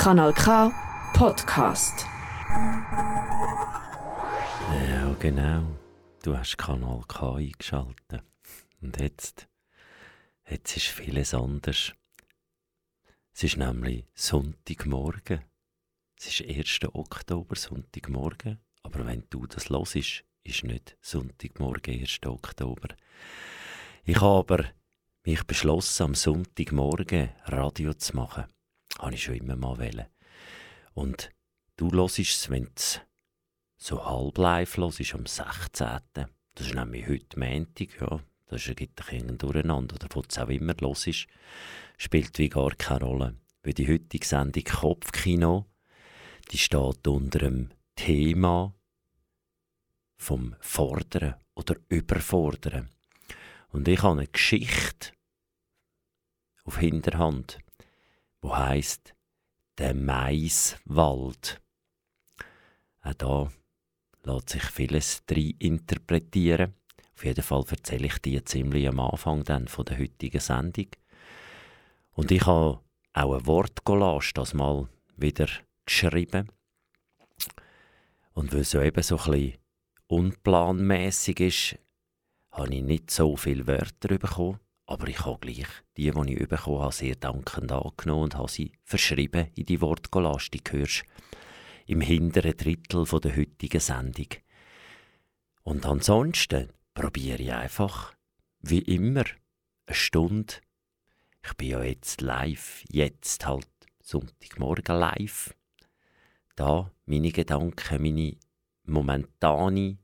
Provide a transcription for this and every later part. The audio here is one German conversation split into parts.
Kanal K Podcast. Ja, genau. Du hast Kanal K eingeschaltet. Und jetzt, jetzt ist vieles anders. Es ist nämlich Sonntagmorgen. Es ist 1. Oktober, Sonntagmorgen. Aber wenn du das hörst, ist nicht Sonntagmorgen, 1. Oktober. Ich habe aber mich beschlossen, am Sonntagmorgen Radio zu machen. Habe ich schon immer mal wollen. Und du hörst es, wenn es so halb live hörst, am 16. Das ist nämlich heute Montag, ja. Das gibt ein Durcheinander. Oder wo es auch immer los ist, spielt wie gar keine Rolle. Weil die heutige Sendung Kopfkino, die steht unter dem Thema vom Fordern oder Überfordern. Und ich habe eine Geschichte auf Hinterhand, wo heißt der Maiswald. Auch da lässt sich vieles drin interpretieren. Auf jeden Fall erzähle ich dir ziemlich am Anfang dann von der heutigen Sendung. Und ich habe auch ein Wortcollage das mal wieder geschrieben. Und weil es so eben so ein bisschen unplanmäßig ist, habe ich nicht so viele Wörter bekommen. Aber ich habe gleich die, die ich bekommen habe, sehr dankend angenommen und habe sie verschrieben in die Wortcollage. Die hörst im hinteren Drittel der heutigen Sendung. Und ansonsten probiere ich einfach, wie immer, eine Stunde. Ich bin ja jetzt live, jetzt halt Sonntagmorgen live. Da meine Gedanken, meine momentane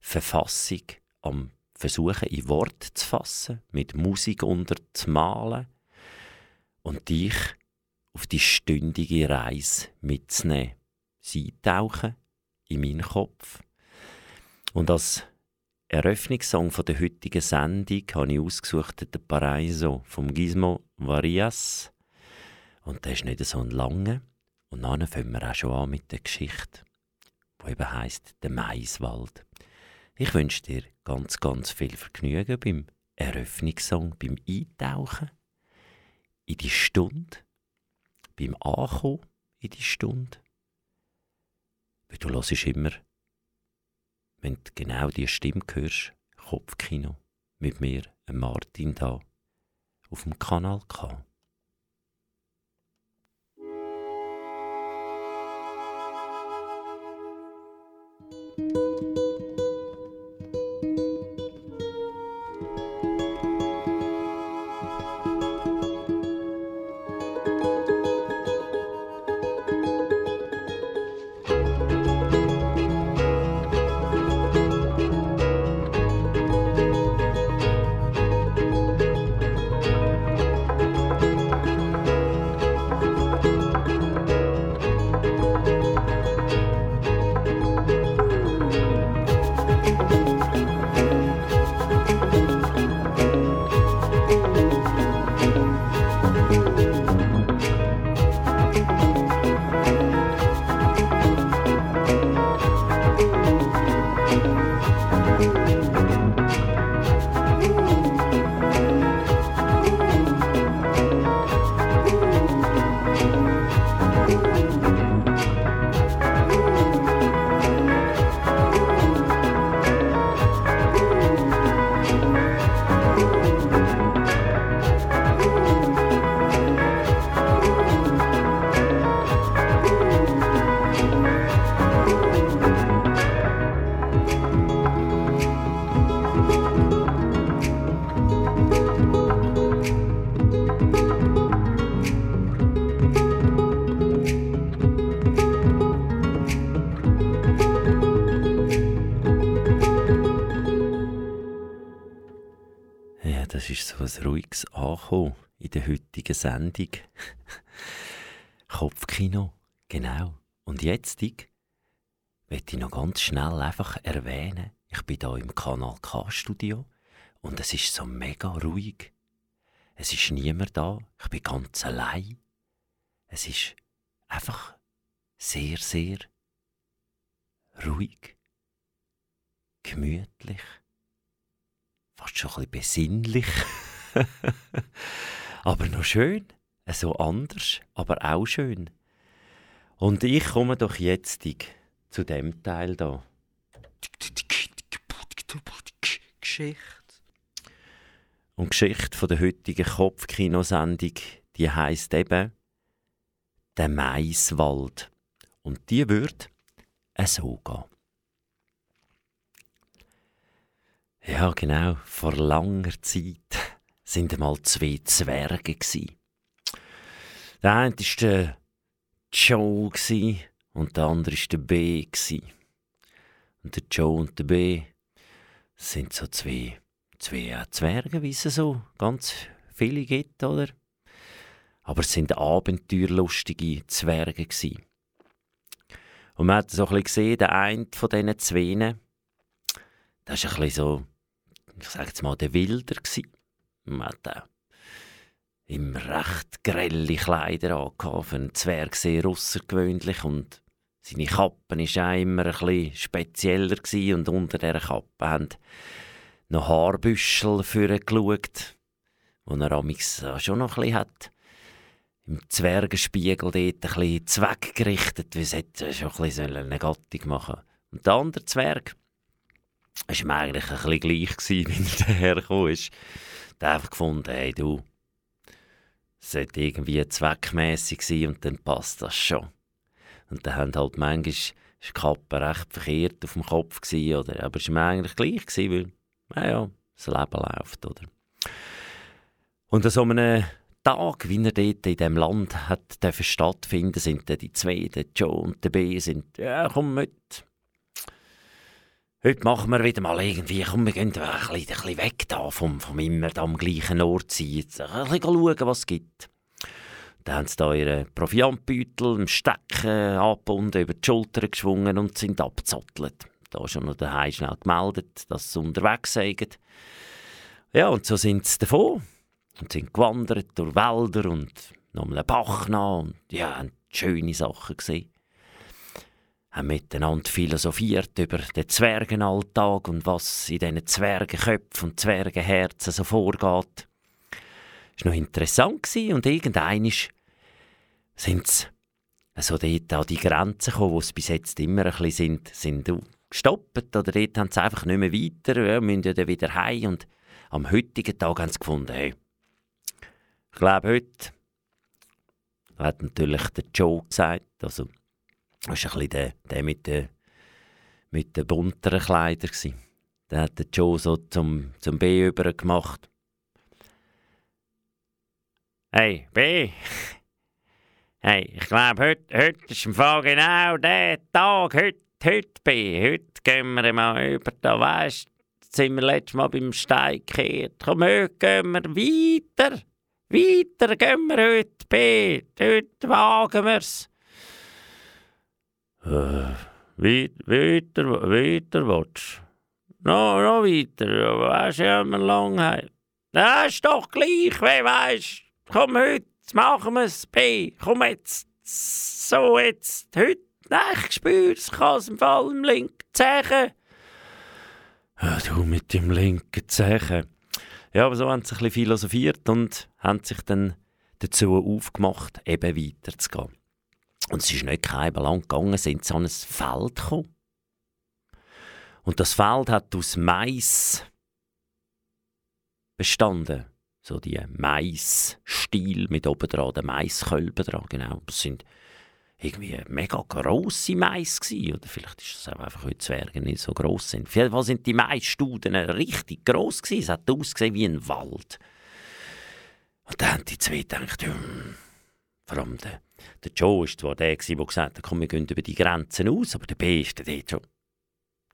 Verfassung am Versuchen in Wort zu fassen, mit Musik unterzumalen und dich auf die stündige Reise mitzunehmen. Sie tauchen in meinen Kopf. Und als Eröffnungssong von der heutigen Sendung habe ich ausgesucht den Paraiso vom Gizmo Varias. Und der ist nicht so ein langer. Und dann fangen wir auch schon an mit der Geschichte wo eben heisst der Maiswald. Ich wünsche dir ganz, ganz viel Vergnügen beim Eröffnungssong, beim Eintauchen in die Stunde, beim Ankommen in die Stunde. Weil du hörst immer, wenn du genau die Stimme hörst, Kopfkino, mit mir, Martin da, auf dem Kanal K. in der heutigen Sendung. Kopfkino, genau. Und jetzt möchte ich noch ganz schnell einfach erwähnen, ich bin hier im Kanal K-Studio und es ist so mega ruhig. Es ist niemand da, ich bin ganz allein. Es ist einfach sehr, sehr ruhig, gemütlich, fast schon ein bisschen besinnlich. aber noch schön. So anders, aber auch schön. Und ich komme doch jetzt zu dem Teil da. Geschichte. Und die Geschichte von der heutigen Kopfkinosendung, die heißt eben der Maiswald. Und die wird so gehen. Ja, genau. Vor langer Zeit sind einmal zwei Zwerge Der eine war der Joe und der andere war der B. Und der Joe und der B sind so zwei, zwei Zwerge, wie es so ganz viele gibt, oder? Aber es sind abenteuerlustige Zwerge. Und man hat so ein bisschen gesehen, der eine von diesen zwei, der war ein bisschen so, ich sage jetzt mal, der Wilder. Man auch im recht grelle Kleider angehabt, für einen Zwerg sehr außergewöhnlich und seine Kappe war auch immer ein bisschen spezieller und unter dieser Kappe haben noch Haarbüschel für geschaut, die er amigs schon noch ein bisschen hat. Im Zwergenspiegel dort ein bisschen zweckgerichtet, wie es hätte schon ein bisschen eine Gattung machen Und der andere Zwerg war mir eigentlich ein bisschen gleich, wie er dahergekommen ist. Hat einfach gefunden, hey du, es sollte irgendwie zweckmäßig sein und dann passt das schon. Und dann haben halt manchmal die Kappe recht verkehrt auf dem Kopf gewesen, oder? Aber es war mir eigentlich gleich, gewesen, weil, naja, das Leben läuft, oder? Und an so einem Tag, wie er dort in diesem Land hat stattfinden sind dann die zwei, der Joe und der B, sind, ja, komm mit. Heute machen wir wieder mal irgendwie, komm, wir gehen ein bisschen, weg da vom, vom immer am gleichen Ort sein. Ein bisschen schauen, was es gibt. Dann haben sie da ihren Proviantbeutel im Stecken angebunden, über die Schulter geschwungen und sind abgezottelt. Da schon noch daheim schnell gemeldet, dass sie unterwegs sind. Ja, und so sind sie davon. Und sind gewandert durch Wälder und noch einen Bach nach und ja, haben schöne Sachen gesehen. Haben miteinander philosophiert über den Zwergenalltag und was in diesen Zwergenköpfen und Zwergenherzen so vorgeht. Das war noch interessant und irgendwann sind sie also dort an die Grenzen gekommen, wo sie bis jetzt immer ein bisschen sind, sind gestoppt oder dort haben sie einfach nicht mehr weiter, ja, müssen ja wieder heim und am heutigen Tag haben sie gefunden, hey, ich glaube heute, hat natürlich der Joe gesagt, also das war ein bisschen der, der mit den, mit den bunteren Kleidern. Gewesen. Der hat der Joe so zum, zum B über gemacht. Hey, B! Hey, ich glaube, heute, heute ist im Fall genau der Tag. Heute, heute, B. Heute gehen wir mal über da. Weißt sind wir letztes Mal beim Stein gekehrt. Komm, heute gehen wir weiter. Weiter gehen wir heute, B. Heute wagen wir es. Äh, weiter, weiter, willst No, no weiter. Weißt du, ja, wir lang heim. Das ist doch gleich, wer weiß. Komm heute. Machen wir es, B. Komm jetzt. So, jetzt. Heute. Nein, ich spüre es. Ich kann im Fall im linken Zehen. Ja, du mit dem linken Zehen. Ja, aber so haben sie ein bisschen philosophiert und haben sich dann dazu aufgemacht, eben weiterzugehen. Und es ist nicht kein lang gegangen, sind sie an ein Feld gekommen. Und das Feld hat aus Mais bestanden so die Maisstiel mit oben dran, der Maiskölben dran, genau. Das sind irgendwie mega grosse Mais gewesen. oder vielleicht ist es einfach heute Zwerge nicht so gross sind. Auf jeden Fall sind die Maisstuden richtig gross gewesen. Es hat ausgesehen wie ein Wald. Und dann haben die zwei gedacht, hm, vor allem der, der Joe war zwar der, der gesagt hat, komm, wir gehen über die Grenzen aus, aber der B ist der schon.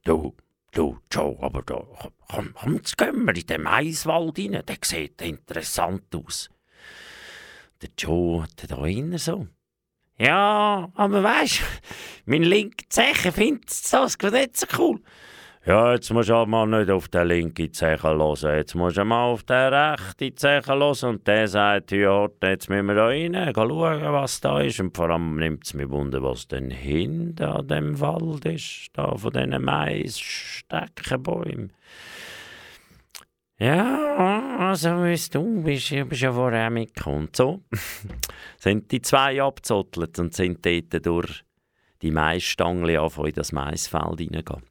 Du, Du, Joe, aber da, komm, komm, jetzt gehen wir in den Maiswald rein. Der sieht interessant aus. Der Joe hat da innen so. Ja, aber weißt du, mein linker Zeche findet das nicht so cool. Ja, jetzt musst du halt mal nicht auf den linken Zeche hören. Jetzt musst du mal auf den rechten Zeche hören. Und der sagt, ja, jetzt müssen wir da rein, schauen, was da ist. Und vor allem nimmt es mich wunder, was denn hinter dem Wald ist. Da von diesen Mais-Steckenbäumen. Ja, also wie du bist, du bist ja vorher mitgekommen. So sind die zwei abgezottelt und sind dort durch die Maisstangen in das Maisfeld hineingehen.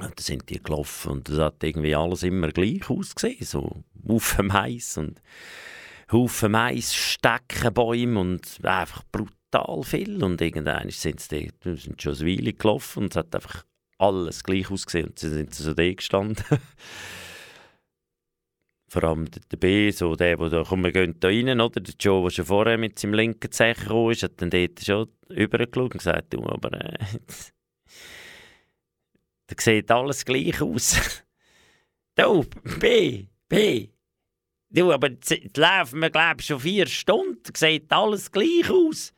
Und da sind die gelaufen und das hat irgendwie alles immer gleich ausgesehen. So Haufen Mais und Haufen Mais, Steckenbäume und einfach brutal viel. Und irgendwann sind sie dort, sind schon eine Weile gelaufen und es hat einfach alles gleich ausgesehen. Und sie sind so da gestanden. Vor allem der B, so der, der da, komm, wir gehen da rein, oder? Der Joe, der schon vorher mit seinem linken Zecher gekommen ist, hat dann dort schon übergeschaut und gesagt, du, aber äh, da sieht alles gleich aus. du, B, B, du, aber laufen wir, glaube schon vier Stunden, da sieht alles gleich aus.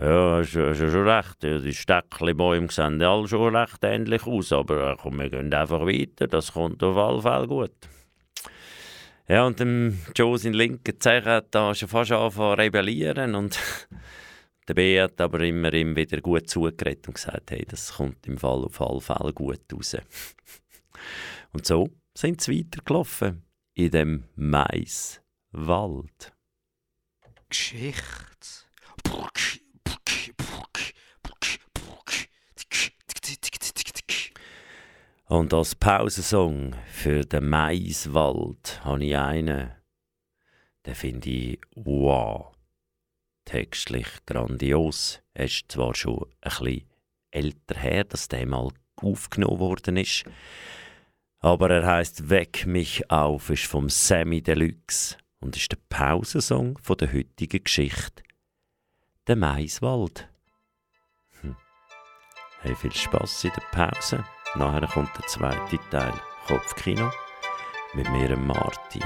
Ja, hast du schon recht. Die Steckchenbäume sehen alle schon recht ähnlich aus. Aber äh, komm, wir gehen einfach weiter. Das kommt auf alle Fälle gut. Ja, und dem Joe sein linker Zeichen hat da schon fast angefangen zu rebellieren. Und der B hat aber immer ihm wieder gut zugeredet und gesagt, hey, das kommt im Fall auf alle Fälle gut raus. und so sind sie weitergelaufen in dem Maiswald. Geschichte. Und als Pausensong für den Maiswald habe ich einen, den finde ich wow. Textlich grandios. Er ist zwar schon ein bisschen älter her, dass der mal aufgenommen worden ist. Aber er heißt Weck mich auf, ist vom Sammy Deluxe und ist der Pausensong von der heutigen Geschichte. Der Maiswald. Hm. Hey, viel Spaß in der Pause. Nachher kommt der zweite Teil, Kopfkino, mit mir, Martin.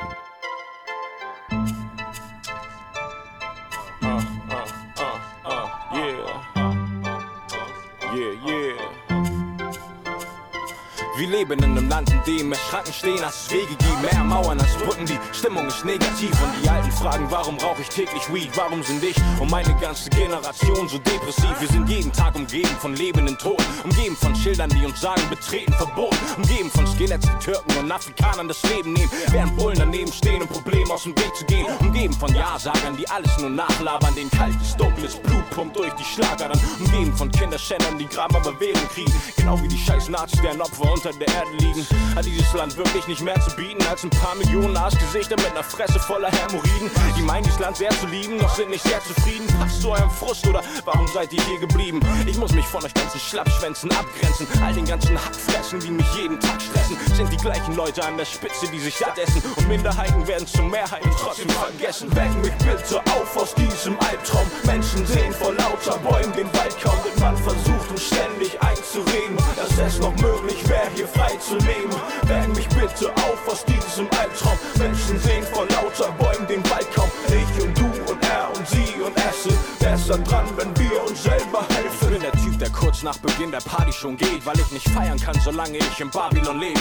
Leben in einem Land, in dem mehr Schranken stehen, als Wege gibt, mehr Mauern als Brücken. Die Stimmung ist negativ und die Alten fragen, warum rauche ich täglich Weed? Warum sind ich und meine ganze Generation so depressiv? Wir sind jeden Tag umgeben von lebenden Toten, umgeben von Schildern, die uns sagen, betreten verboten, umgeben von Skeletts, die Türken und Afrikanern das Leben nehmen, während Bullen daneben stehen, um Probleme aus dem Weg zu gehen, umgeben von Ja-Sagern, die alles nur nachlabern, den kaltes, dunkles Blut pumpt durch die Schlagern, umgeben von Kinderschändern, die Gramm aber Währung kriegen, genau wie die scheiß Nazis, deren Opfer unter der Erde liegen. Hat dieses Land wirklich nicht mehr zu bieten als ein paar Millionen Arschgesichter mit einer Fresse voller Hämorrhoiden? Die meinen, dieses Land sehr zu lieben, doch sind nicht sehr zufrieden. Passt zu eurem Frust oder warum seid ihr hier geblieben? Ich muss mich von euch ganzen Schlappschwänzen abgrenzen. All den ganzen Hackfressen, die mich jeden Tag stressen, sind die gleichen Leute an der Spitze, die sich satt essen. Und Minderheiten werden zur Mehrheit und trotzdem vergessen. Weck mich bitte auf aus diesem Albtraum. Menschen sehen vor lauter Bäumen den Wald kaum, denn man versucht uns ständig einzureden, dass es noch möglich wäre, hier frei zu leben. Weck mich bitte auf aus diesem Albtraum. Menschen sehen vor lauter Bäumen den Wald kaum. Ich und du und er und sie und es sind besser dran, wenn wir uns selber helfen. Ich bin der Typ, der kurz nach Beginn der Party schon geht, weil ich nicht feiern kann, solange ich in Babylon lebe.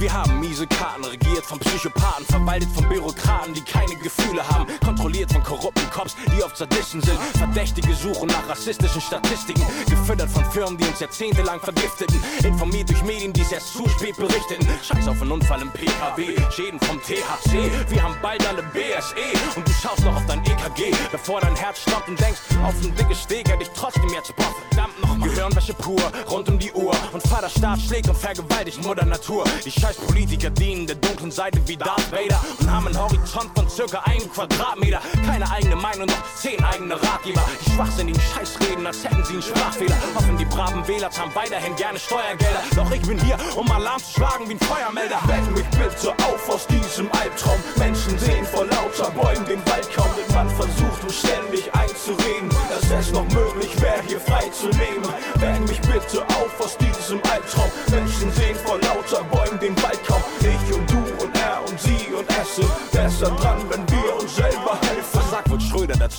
Wir haben miese Karten, regiert von Psychopathen, verwaltet von Bürokraten, die keine Gefühle haben, kontrolliert von korrupten Cops, die oft Sadisten sind. Verdächtige suchen nach rassistischen Statistiken, gefüttert von Firmen, die uns jahrzehntelang vergifteten, informiert durch Medien, die es erst zu spät berichteten. Scheiß auf einen Unfall im PKW, Schäden vom THC, wir haben bald alle BSE und du schaust noch auf dein EKG, bevor dein Herz stoppt und denkst, auf ein Steg hätte ich trotzdem jetzt Bock, verdammt noch Gehirnwäsche pur, rund um die Uhr. Und Vater Staat schlägt und vergewaltigt Mutter Natur. Die Scheiß Politiker dienen der dunklen Seite wie Darth Vader und haben einen Horizont von circa einem Quadratmeter. Keine eigene Meinung, noch zehn eigene Ratgeber. Die schwachsinnigen Scheißreden, als hätten sie einen Sprachfehler. Hoffen die braven Wähler zahlen weiterhin gerne Steuergelder. Doch ich bin hier, um Alarm zu schlagen wie ein Feuermelder. Weck mich bitte auf aus diesem Albtraum. Menschen sehen vor lauter Bäumen den Wald kaum, denn man versucht uns ständig einzureden, dass es noch möglich wäre, hier frei zu leben. Weck mich bitte auf aus diesem Albtraum. Menschen sehen vor lauter Bäumen sind besser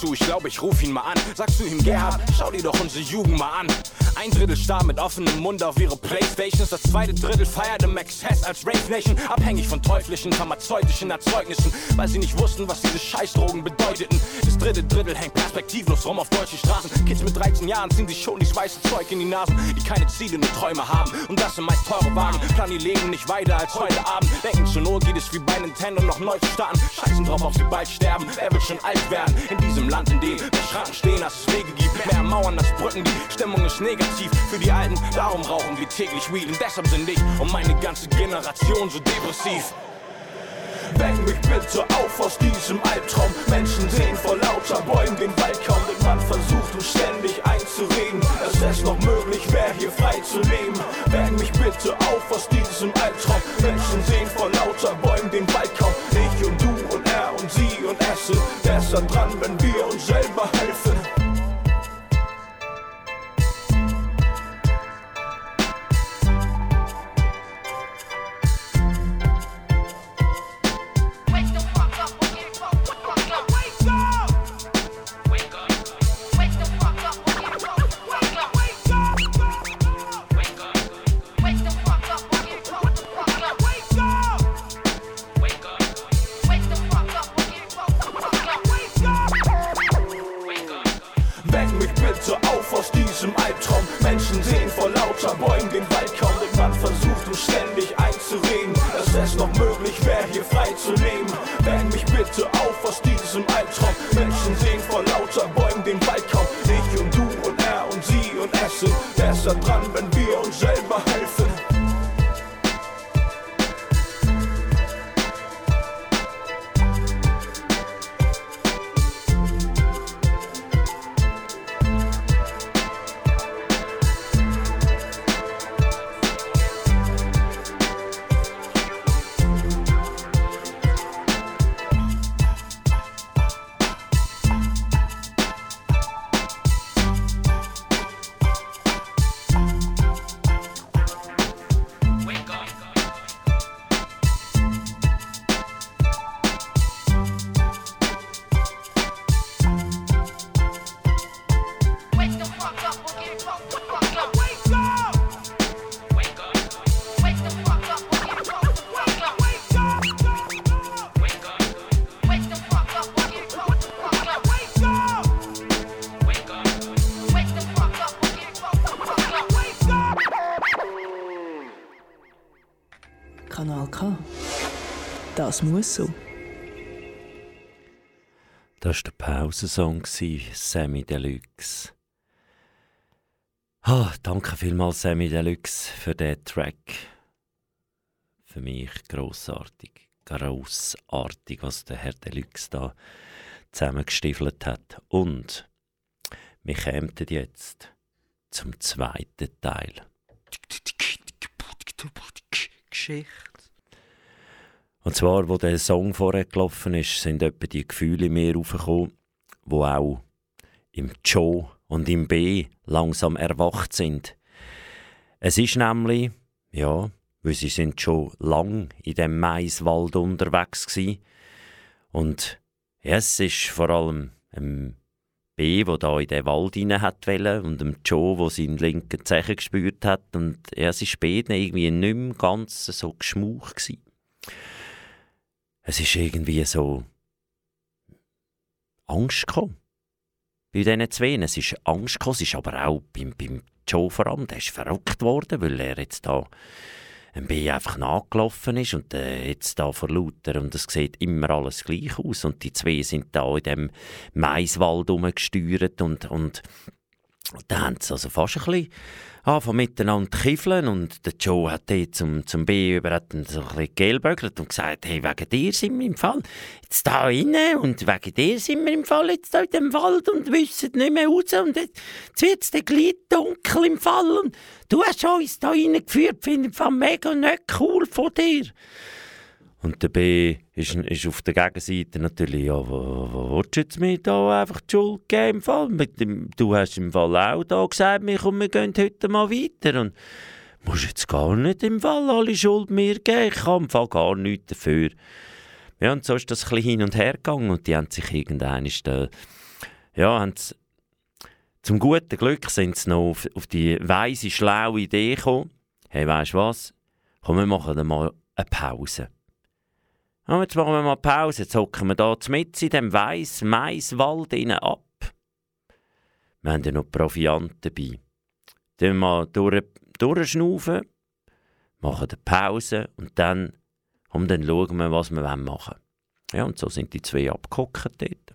Dazu? Ich glaube, ich ruf ihn mal an. Sagst du ihm, Gerhard, schau dir doch unsere Jugend mal an. Ein Drittel starr mit offenem Mund auf ihre Playstations. Das zweite Drittel feierte Max Hess als Rave Nation. Abhängig von teuflischen, pharmazeutischen Erzeugnissen. Weil sie nicht wussten, was diese Scheißdrogen bedeuteten. Das dritte Drittel hängt perspektivlos rum auf deutschen Straßen. Kids mit 13 Jahren ziehen sich schon die weiße Zeug in die Nasen. Die keine Ziele, nur Träume haben. Und das sind meist teure Wagen. Planen ihr Leben nicht weiter als heute Abend. Denken zur Not geht es wie bei Nintendo noch neu zu starten. Scheißen drauf, ob sie bald sterben. Wer wird schon alt werden? In diesem Land, in dem mehr Schranken stehen, als es Wege gibt. Mehr Mauern als Brücken, die Stimmung ist negativ für die Alten. Darum rauchen wir täglich Weed und deshalb sind ich und meine ganze Generation so depressiv. Weck mich bitte auf aus diesem Albtraum. Menschen sehen vor lauter Bäumen den Wald kaum, denn man versucht uns ständig einzureden, es noch möglich wäre, hier frei zu leben. Weck mich bitte auf aus diesem Albtraum. Menschen sehen vor lauter Bäumen den Wald kaum. Ich und und sie und es sind besser dran, wenn wir uns selber helfen. Das muss so. Das war der Pausensong, Sammy Deluxe. Ah, danke vielmals, Sammy Deluxe, für den Track. Für mich grossartig, grossartig, was der Herr Deluxe da zusammengestiefelt hat. Und wir kämen jetzt zum zweiten Teil. Geschichte. Und zwar, wo der Song vorher gelaufen ist, sind etwa die Gefühle mir aufgekommen, wo auch im Joe und im B langsam erwacht sind. Es ist nämlich, ja, weil sie sind schon lang in dem Maiswald unterwegs gsi. Und ja, es ist vor allem ein B, wo da in den Wald rein hat und dem Joe, wo seinen linken Zehen gespürt hat. Und ja, es ist später irgendwie nicht mehr ganz so geschmauch gsi es ist irgendwie so Angst gekommen. Bei diesen zwei. Es ist Angst gekommen. Es ist aber auch beim, beim Joe vor allem. Der ist verrückt worden, weil er jetzt da ein B einfach nachgelaufen ist und äh, jetzt da vor lauter und es sieht immer alles gleich aus und die zwei sind da in dem Maiswald rumgesteuert und, und da haben sie also fast ein bisschen angefangen miteinander zu kiffeln und der Joe hat dort zum, zum B über hat so ein bisschen und gesagt, hey, wegen dir sind wir im Fall jetzt da rein und wegen dir sind wir im Fall jetzt da in dem Wald und wissen nicht mehr raus und jetzt, wird es gleich dunkel im Fall und du hast uns da reingeführt, finde ich mega nicht cool von dir. Und der B ist, ist auf der Gegenseite natürlich, ja, wo, wo willst du jetzt mir da einfach die Schuld geben im Fall? Du hast im Fall auch da gesagt, wir, komm, wir gehen heute mal weiter. Und musst jetzt gar nicht im Fall alle Schuld mir geben, ich kann im Fall gar nichts dafür. Ja, und so ist das ein bisschen hin und her gegangen und die haben sich irgendwann, da, ja, haben zum guten Glück sind sie noch auf, auf die weise, schlaue Idee gekommen. Hey, weißt du was? Komm, wir machen dann mal eine Pause. Ja, jetzt machen wir mal Pause. Jetzt hocken wir hier mit in dem weiss Maiswald innen ab. Wir haben ja noch Proviant dabei. Dann mal durch, machen eine Pause und dann, und dann schauen wir, was wir machen wollen. Ja, und so sind die zwei abgehockt dort.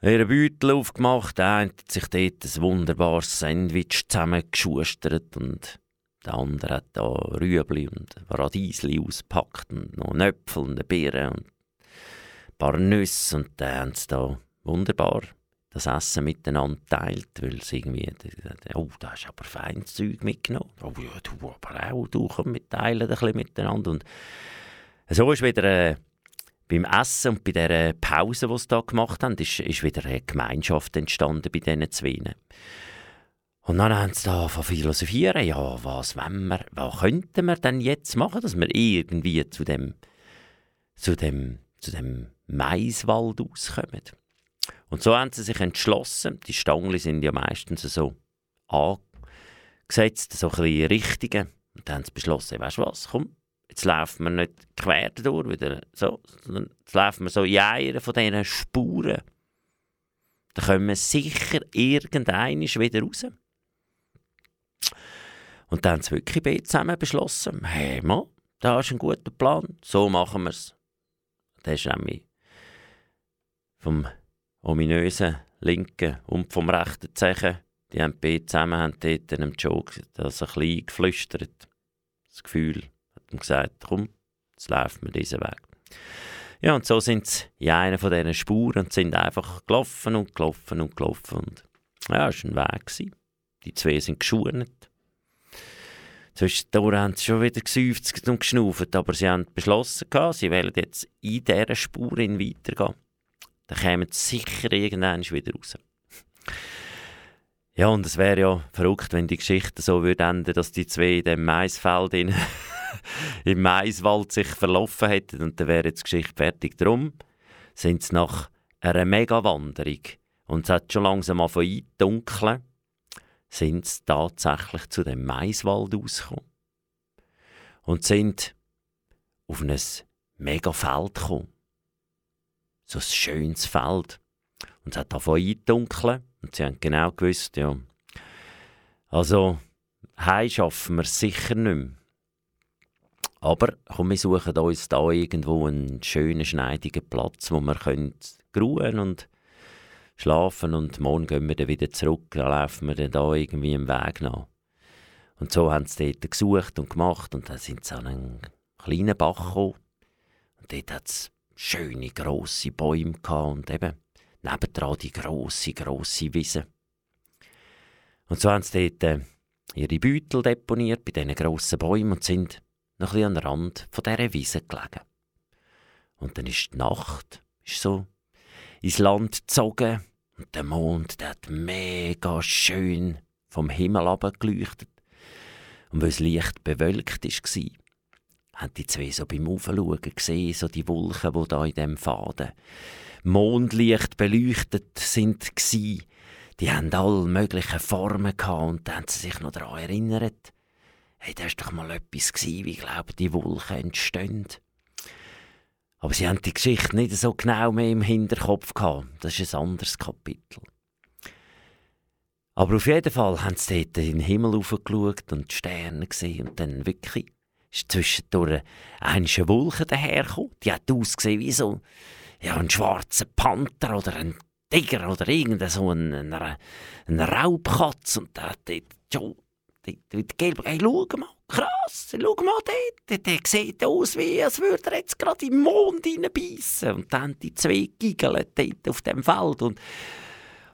ihren Beutel aufgemacht, der eine hat sich dort ein wunderbares Sandwich zusammengeschustert und der andere hat da Rüebli und Radiesli ausgepackt und noch einen Äpfel und eine Beere und ein paar Nüsse und dann haben sie da wunderbar das Essen miteinander teilt, weil sie irgendwie, oh, da hast du aber feines Zeug mitgenommen. Oh ja, du aber auch, du komm, wir teilen ein bisschen miteinander. Und so ist wieder äh, beim Essen und bei dieser Pause, die sie da gemacht haben, ist, ist wieder eine Gemeinschaft entstanden bei diesen Zweien. Und dann haben sie da von philosophieren, ja, was, wir, was könnten wir denn jetzt machen, dass wir irgendwie zu dem, zu dem, zu dem Maiswald auskommen. Und so haben sie sich entschlossen, die Stangen sind ja meistens so angesetzt, so ein bisschen Richtungen. Und dann haben sie beschlossen, weißt du was, komm, jetzt laufen wir nicht quer durch, wieder so, sondern jetzt laufen wir so in einer von diesen Spuren. Dann kommen wir sicher irgendeiner wieder raus. Und dann haben sie wirklich beide zusammen beschlossen, hey, Mann, da ist ein guter Plan, so machen wir es. Das ist nämlich vom ominösen linken und vom rechten Zeichen, die haben beide zusammen haben dort in einem Joke das ein bisschen geflüstert. Das Gefühl hat ihm gesagt, komm, jetzt laufen wir diesen Weg. Ja, und so sind sie in einer von diesen Spuren und sind einfach gelaufen und gelaufen und gelaufen. Und ja, es war ein Weg. Gewesen. Die zwei sind geschult. Zwischendurch haben sie schon wieder gesäuft und geschnauft, aber sie haben beschlossen, sie wollen jetzt in dieser Spur weitergehen. Dann kämen sie sicher irgendwann wieder raus. Ja, und es wäre ja verrückt, wenn die Geschichte so würde enden, dass die zwei in dem Maisfeld in, im Maiswald sich verlaufen hätten und dann wäre jetzt die Geschichte fertig. Darum sind sie nach einer Megawanderung und es hat schon langsam mal von dunkeln, sind sie tatsächlich zu dem Maiswald ausgekommen und sind auf ein Megafeld gekommen so ein schönes Feld. Und es hat davon eindunkeln und sie haben genau gewusst, ja, also heim schaffen wir sicher nicht mehr. Aber komm, wir suchen uns da irgendwo einen schönen, schneidigen Platz, wo wir können ruhen und schlafen und morgen gehen wir dann wieder zurück, dann laufen wir dann da irgendwie im Weg nach. Und so haben sie dort gesucht und gemacht und dann sind sie an einen kleinen Bach gekommen und dort hat es schöne grosse Bäume und eben nebendran die grosse, grosse Wiese. Und so haben sie dort äh, ihre Beutel deponiert bei diesen grossen Bäumen und sind noch ein bisschen an den Rand dieser Wiese gelegen. Und dann ist die Nacht ist so ins Land gezogen und der Mond der hat mega schön vom Himmel geleuchtet. Und weil es leicht bewölkt war, haben die zwei so beim Aufschauen gesehen, so die Wolken, die da in dem Faden Mondlicht beleuchtet sind gsi. Die haben alle möglichen Formen gehabt und dann haben sie sich noch daran erinnert. Hey, das war doch mal etwas gsi, wie glauben die Wolken entstehen. Aber sie haben die Geschichte nicht so genau mehr im Hinterkopf gehabt. Das ist ein anderes Kapitel. Aber auf jeden Fall haben sie dort in den Himmel aufgeschaut und die Sterne gesehen und dann wirklich ist zwischendurch eine Wolke dahergekommen. Die hat ausgesehen wie so ja, ein schwarzer Panther oder ein Tiger oder irgendein so ein, ein, ein Raubkatz. Und der hat dort schon dort gelb. Hey, schau mal, krass, schau mal dort. Der sieht aus, wie als würde er jetzt gerade im Mond reinbeissen. Und dann die zwei Giggeln dort auf dem Feld. Und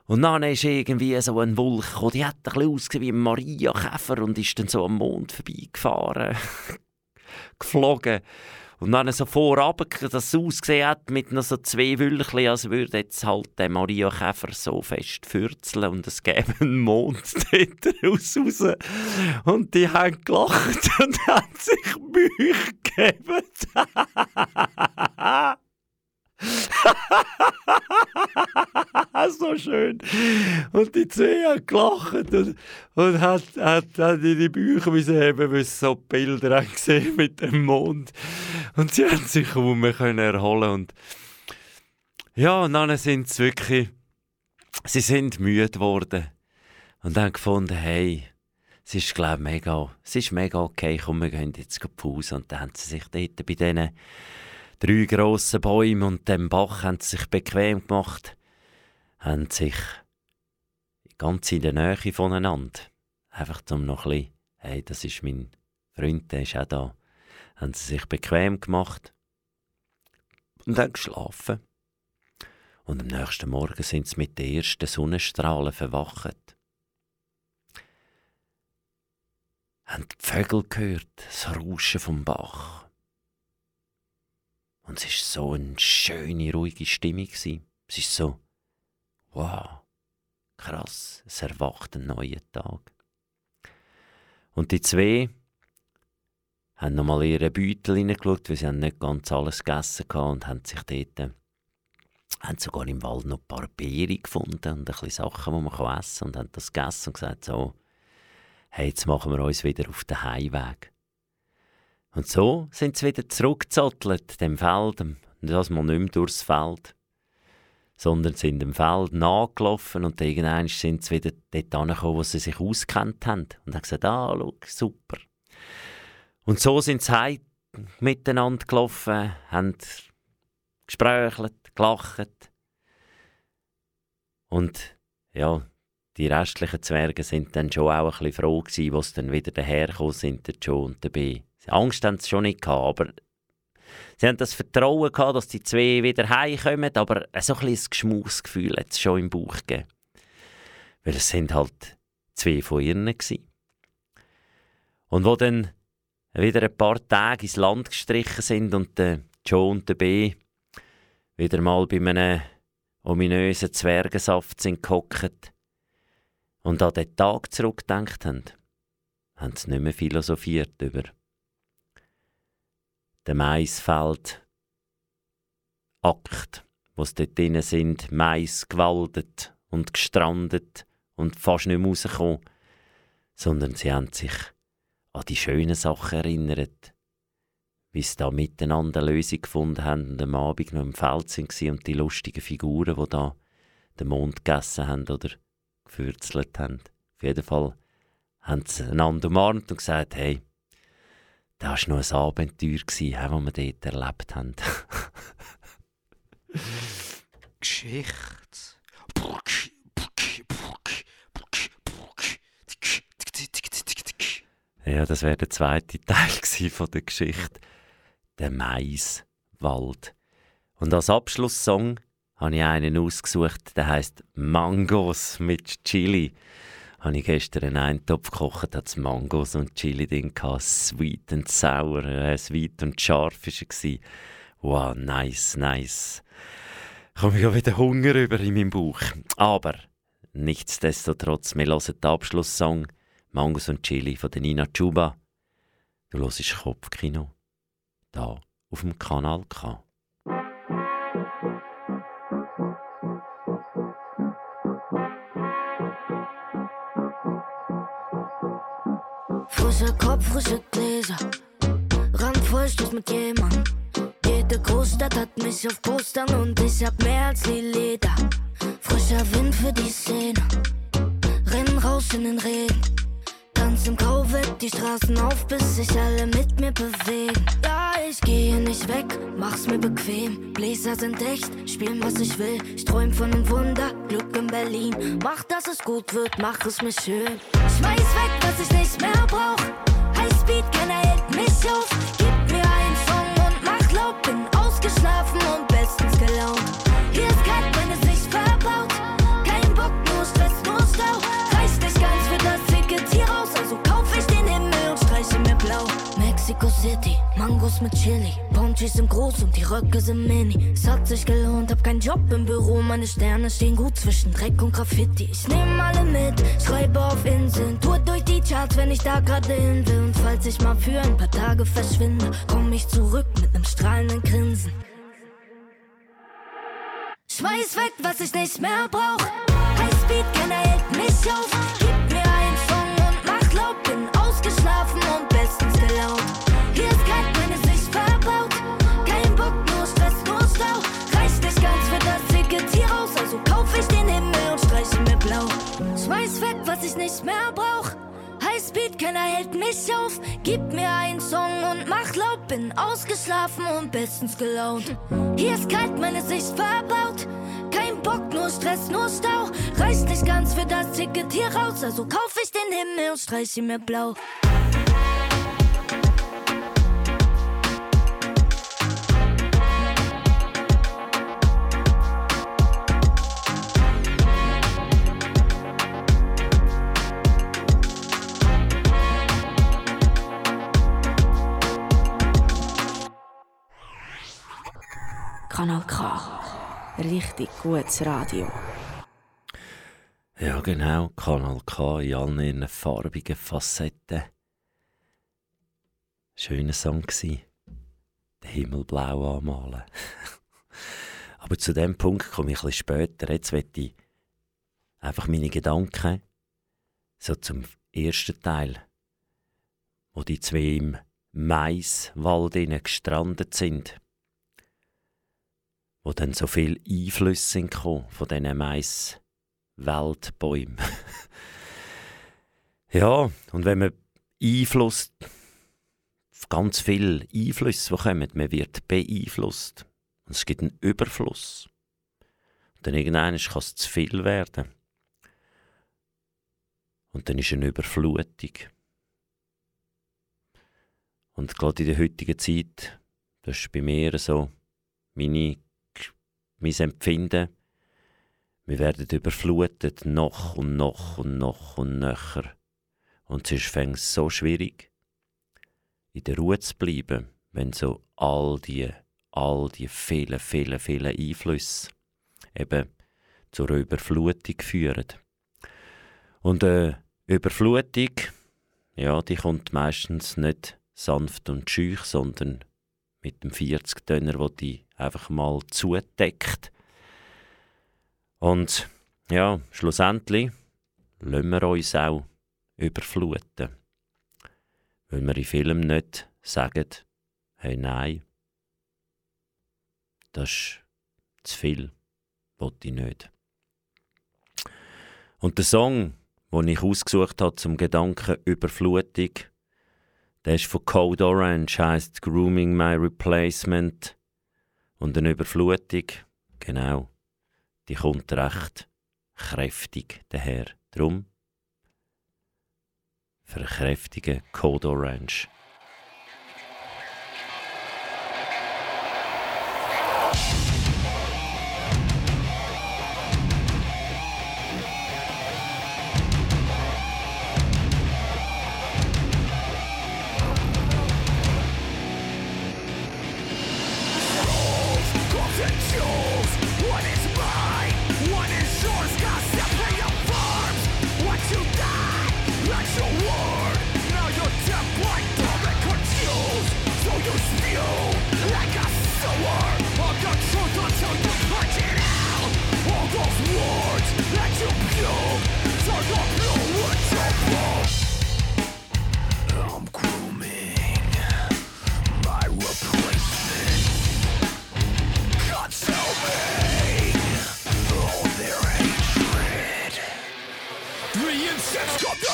und dann ist irgendwie so ein Wolke gekommen, die hat ein bisschen ausgesehen wie ein Maria-Käfer und ist dann so am Mond vorbeigefahren. geflogen. Und dann so vorab, dass es ausgesehen hat, mit noch so zwei Wülchchen, als würde jetzt halt der Maria Käfer so fest fürzeln und es gäbe einen Mond dort raus. Und die haben gelacht und haben sich Mühe gegeben. so schön. Und die zwei haben gelacht und, und hat, hat, hat die Bücher müssen haben, sie so Bilder haben gesehen mit dem Mond. Und sie haben sich kaum mehr können erholen und ja, und dann sind sie wirklich, sie sind müde geworden und haben gefunden, hey, es ist, glaube mega, es ist mega okay, komm, wir gehen jetzt Pause. Und dann haben sie sich dort bei diesen drei grossen Bäumen und dem Bach haben sie sich bequem gemacht haben sich ganz in der Nähe voneinander, einfach zum noch ein bisschen, hey, das ist mein Freund, der ist auch da, haben sie sich bequem gemacht und haben geschlafen. Und am nächsten Morgen sind sie mit den ersten Sonnenstrahlen verwacht. Haben die Vögel gehört, das Rauschen vom Bach. Und es war so eine schöne, ruhige Stimmung. Es ist so, wow, krass, es erwacht ein neuer Tag. Und die zwei haben nochmal ihre Beutel hineingeschaut, weil sie haben nicht ganz alles gegessen hatten und haben sich dort, haben sogar im Wald noch ein paar Beeren gefunden und ein bisschen Sachen, die man essen kann und haben das gegessen und gesagt, so, hey, jetzt machen wir uns wieder auf den Heimweg. Und so sind sie wieder zurückgezottelt, dem Feld, und das mal nicht mehr durchs Feld, sondern sind dem Feld nachgelaufen und irgendwann sind sie wieder dort angekommen, wo sie sich auskennt haben und haben gesagt, ah, schau, super. Und so sind sie heim miteinander gelaufen, haben gesprächelt, gelacht. Und ja, die restlichen Zwerge sind dann schon auch ein bisschen froh gewesen, sie dann wieder dahergekommen sind, der Joe und der B. Angst haben sie schon nicht gehabt, aber sie haben das Vertrauen gehabt, dass die zwei wieder heimkommen, aber so ein ein Geschmausgefühl hat es schon im Bauch gegeben. Weil es sind halt zwei von ihnen gewesen. Und wo dann wieder ein paar Tage ins Land gestrichen sind und der Joe und der B wieder mal bei einem ominösen Zwergensaft sind gehockt und an den Tag zurückgedacht haben, haben sie nicht mehr philosophiert über den Maisfeld Akt, sie dort drinnen sind, Mais gewaldet und gestrandet und fast nicht mehr rausgekommen, sondern sie haben sich an die schönen Sachen erinnert, wie sie da miteinander eine Lösung gefunden haben und am Abend noch im Feld sind und die lustigen Figuren, die da den Mond gegessen haben oder gefürzelt haben. Auf jeden Fall haben sie einander umarmt und gesagt, hey, das war noch ein Abenteuer, das wir dort erlebt haben. Geschichte. ja, das wäre der zweite Teil von der Geschichte. Der Maiswald. Und als Abschlusssong habe ich einen ausgesucht, der heißt Mangos mit Chili. Habe ich gestern einen Eintopf gekocht, hat Mangos und Chili drin gehabt. Sweet and sour, äh, sweet und scharf war er. Wow, nice, nice. Ich habe wieder Hunger über in meinem Bauch. Aber nichtsdestotrotz, wir hören den Abschlusssong Mangos und Chili von der Nina Chuba. Du hörst Kopfkino. Da auf dem Kanal K. Frischer Kopf, frische Gläser. Randvoll Stoß mit jemand. Jede Großstadt hat mich auf Postern und ich hab mehr als die Leder. Frischer Wind für die Szene. Renn raus in den Regen. Tanz im Grau weg die Straßen auf, bis sich alle mit mir bewegen. Ja, ich gehe nicht weg, mach's mir bequem. Bläser sind echt, spielen was ich will. Ich träum von einem Wunder, Glück in Berlin. Mach, dass es gut wird, mach es mir schön. Schmeiß weg, was ich nicht mehr brauch. Highspeed, keiner hält mich auf. Gib mir einen Song und mach laut. Bin ausgeschlafen und bestens gelaunt. Hier ist kalt, wenn es Mexico City, Mangos mit Chili. Ponchis sind groß und die Röcke sind mini. Es hat sich gelohnt, hab keinen Job im Büro. Meine Sterne stehen gut zwischen Dreck und Graffiti. Ich nehm alle mit, schreibe auf Inseln. Tour durch die Charts, wenn ich da gerade hin will. Und falls ich mal für ein paar Tage verschwinde, komm ich zurück mit nem strahlenden Grinsen. Schmeiß weg, was ich nicht mehr brauch. Highspeed, keiner hält mich auf. Gib mir einen Song und mach laut. Bin ausgeschlafen und bestens gelaunt. Schmeiß weg, was ich nicht mehr brauch. Highspeed, keiner hält mich auf. Gib mir einen Song und mach laut. Bin ausgeschlafen und bestens gelaunt. Hier ist kalt, meine Sicht verbaut. Kein Bock, nur Stress, nur Stau. Reicht nicht ganz für das Ticket hier raus. Also kauf ich den Himmel und streich ihn mir blau. Kanal K. Richtig gutes Radio. Ja, genau. Kanal K in allen ihren farbigen Facetten. Schöner Song gsi. Den Himmel blau anmalen. Aber zu dem Punkt komme ich bisschen später. Jetzt möchte ich einfach meine Gedanken so zum ersten Teil, wo die zwei im Maiswald gestrandet sind, wo dann so viel Einflüsse sind von diesen Maiswaldbäumen. ja, und wenn man Einfluss, ganz viel Einflüsse, die kommen, man wird beeinflusst. Und es gibt einen Überfluss. Und dann irgendwann kann es zu viel werden. Und dann ist eine Überflutung. Und gerade in der heutigen Zeit, das ist bei mir so, meine, mein Empfinden, wir werden überflutet, noch und noch und noch und nöcher. Und es ist fängt so schwierig, in der Ruhe zu bleiben, wenn so all die, all die vielen, vielen, vielen Einflüsse eben zur Überflutung führen. Und äh, Überflutung, ja, die kommt meistens nicht sanft und schüch, sondern mit dem 40-Tönner, wo die einfach mal zudeckt. Und ja, schlussendlich lassen wir uns auch überfluten. Weil wir in Filmen nicht sagen, hey nein, das ist zu viel, wollte ich nicht. Und der Song, den ich ausgesucht habe zum Gedanken Überflutung, der ist von Code Orange, heißt Grooming My Replacement. Und eine Überflutung, genau, die kommt recht kräftig daher. Drum verkräftigen Code Orange.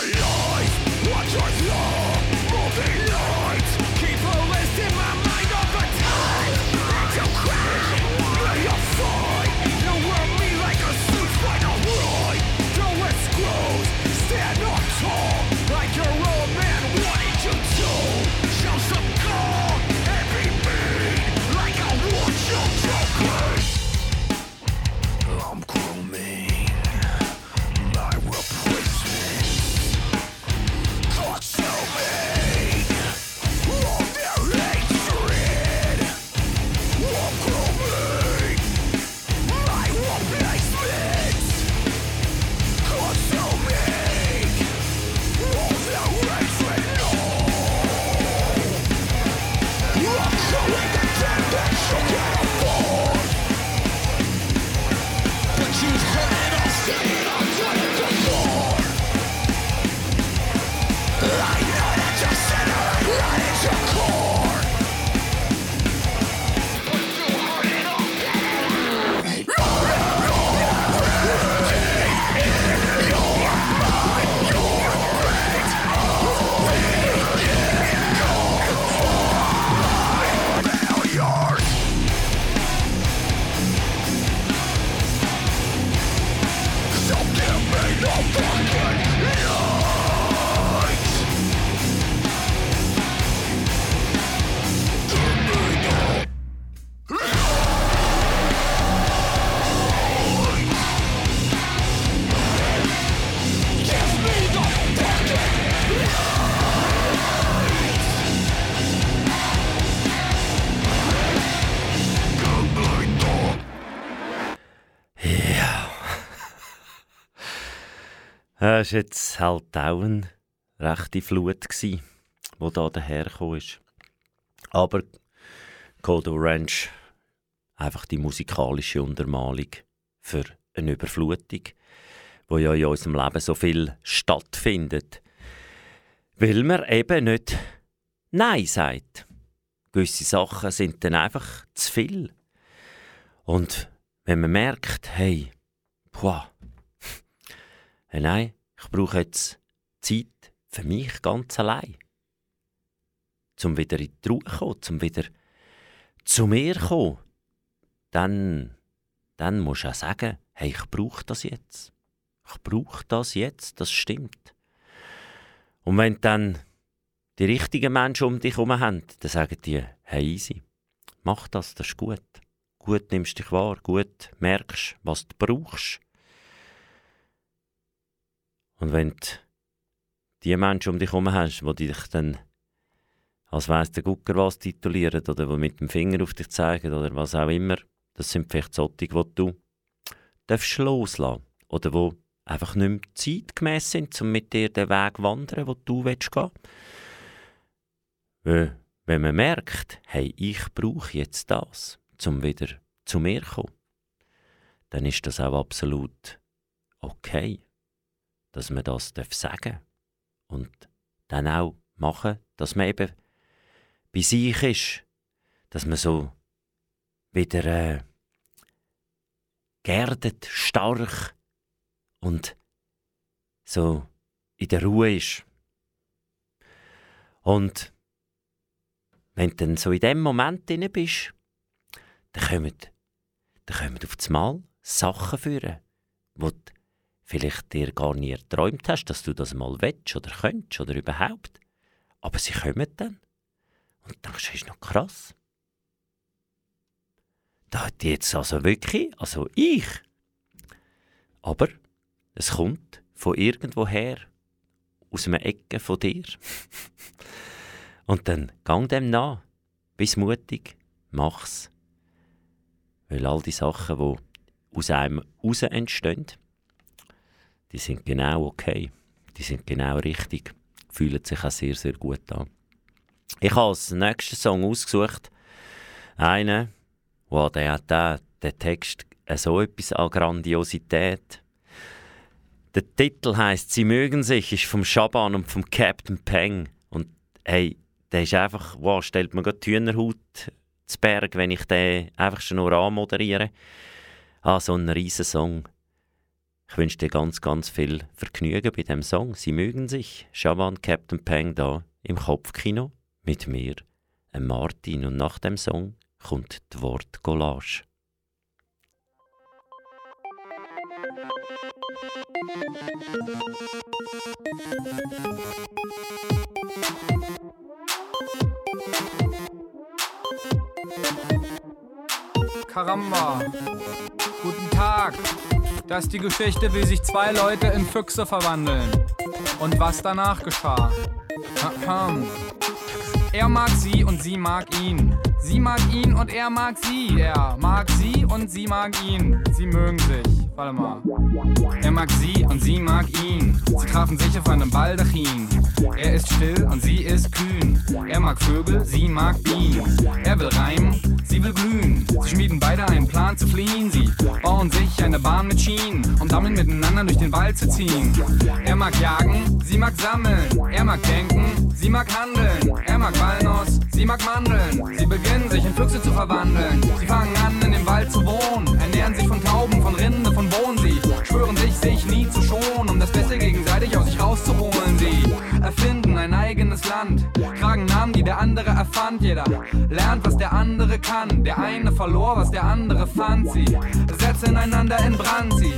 Liar! Es war jetzt halt auch eine rechte Flut, die da dahergekommen ist. Aber Codo Ranch, einfach die musikalische Untermalung für eine Überflutung, wo ja in unserem Leben so viel stattfindet. Weil man eben nicht Nein sagt. Gewisse Sachen sind dann einfach zu viel. Und wenn man merkt, hey, boah, hey, nein, ich brauche jetzt Zeit für mich ganz allein. Zum wieder in die Ruhe kommen, zum wieder zu mir zu kommen. Dann, dann musst du auch sagen, hey, ich brauche das jetzt. Ich brauche das jetzt, das stimmt. Und wenn dann die richtigen Menschen um dich herum haben, dann sagen die, hey, easy, mach das, das ist gut. Gut nimmst dich wahr, gut merkst, was du brauchst. Und wenn du die Menschen um dich herum hast, die dich dann als weiss der Gucker was titulieren oder die mit dem Finger auf dich zeigen oder was auch immer, das sind vielleicht solche, die du darfst loslassen oder die einfach nicht mehr zeitgemäß sind, um mit dir den Weg zu wandern, den du willst gehen. Weil, wenn man merkt, hey, ich brauche jetzt das, um wieder zu mir zu kommen, dann ist das auch absolut okay, dass man das darf sagen und dann auch machen, dass man eben bei sich ist, dass man so wieder äh, geerdet, stark und so in der Ruhe ist. Und wenn du dann so in dem Moment drin bist, dann kommen, dann kommen auf das Mal Sachen führen, du vielleicht dir gar nie erträumt hast, dass du das mal willst oder könntest oder überhaupt. Aber sie kommen dann. Und du denkst, das ist noch krass. Da hat jetzt also wirklich, also ich. Aber es kommt von irgendwoher, aus einer Ecke von dir. Und dann gang dem nach, bist mutig, mach's. Weil all die Sachen, die aus einem raus entstehen, die sind genau okay. Die sind genau richtig. Fühlen sich auch sehr, sehr gut an. Ich habe als nächsten Song ausgesucht, einen, wo der hat den, der Text so etwas an Grandiosität. Der Titel heißt Sie mögen sich, ist vom Schaban und vom Captain Peng. Und hey, der ist einfach, wow, stellt mir gerade die Hühnerhaut zu Berg, wenn ich den einfach schon nur anmoderiere. Ah, so ein riesen Song. Ich wünsche dir ganz, ganz viel Vergnügen bei dem Song. Sie mögen sich. Schaban Captain Peng da im Kopfkino mit mir, Martin. Und nach dem Song kommt das Wort Collage. Karamba. Guten Tag. Das ist die Geschichte, wie sich zwei Leute in Füchse verwandeln. Und was danach geschah. Er mag sie und sie mag ihn. Sie mag ihn und er mag sie. Er mag sie und sie mag ihn. Sie mögen sich. Warte mal. Er mag sie und sie mag ihn. Sie trafen sich auf einem Baldachin. Er ist still und sie ist kühn. Er mag Vögel, sie mag Bienen. Er will reimen, sie will glühen. Sie schmieden beide einen Plan zu fliehen. Sie bauen sich eine Bahn mit Schienen, um damit miteinander durch den Wald zu ziehen. Er mag jagen, sie mag sammeln. Er mag denken, sie mag handeln. Er mag Walnuss, sie mag Mandeln. Sie beginnen sich in Füchse zu verwandeln. Sie fangen an, in dem Wald zu wohnen. Ernähren sich von Tauben, von Rinde, von. Sie schwören sich, sich nie zu schonen, um das Beste gegenseitig aus sich rauszuholen. Eigenes Land, tragen Namen, die der andere erfand. Jeder lernt, was der andere kann. Der eine verlor, was der andere fand. Sie setzen einander in Brand. Sie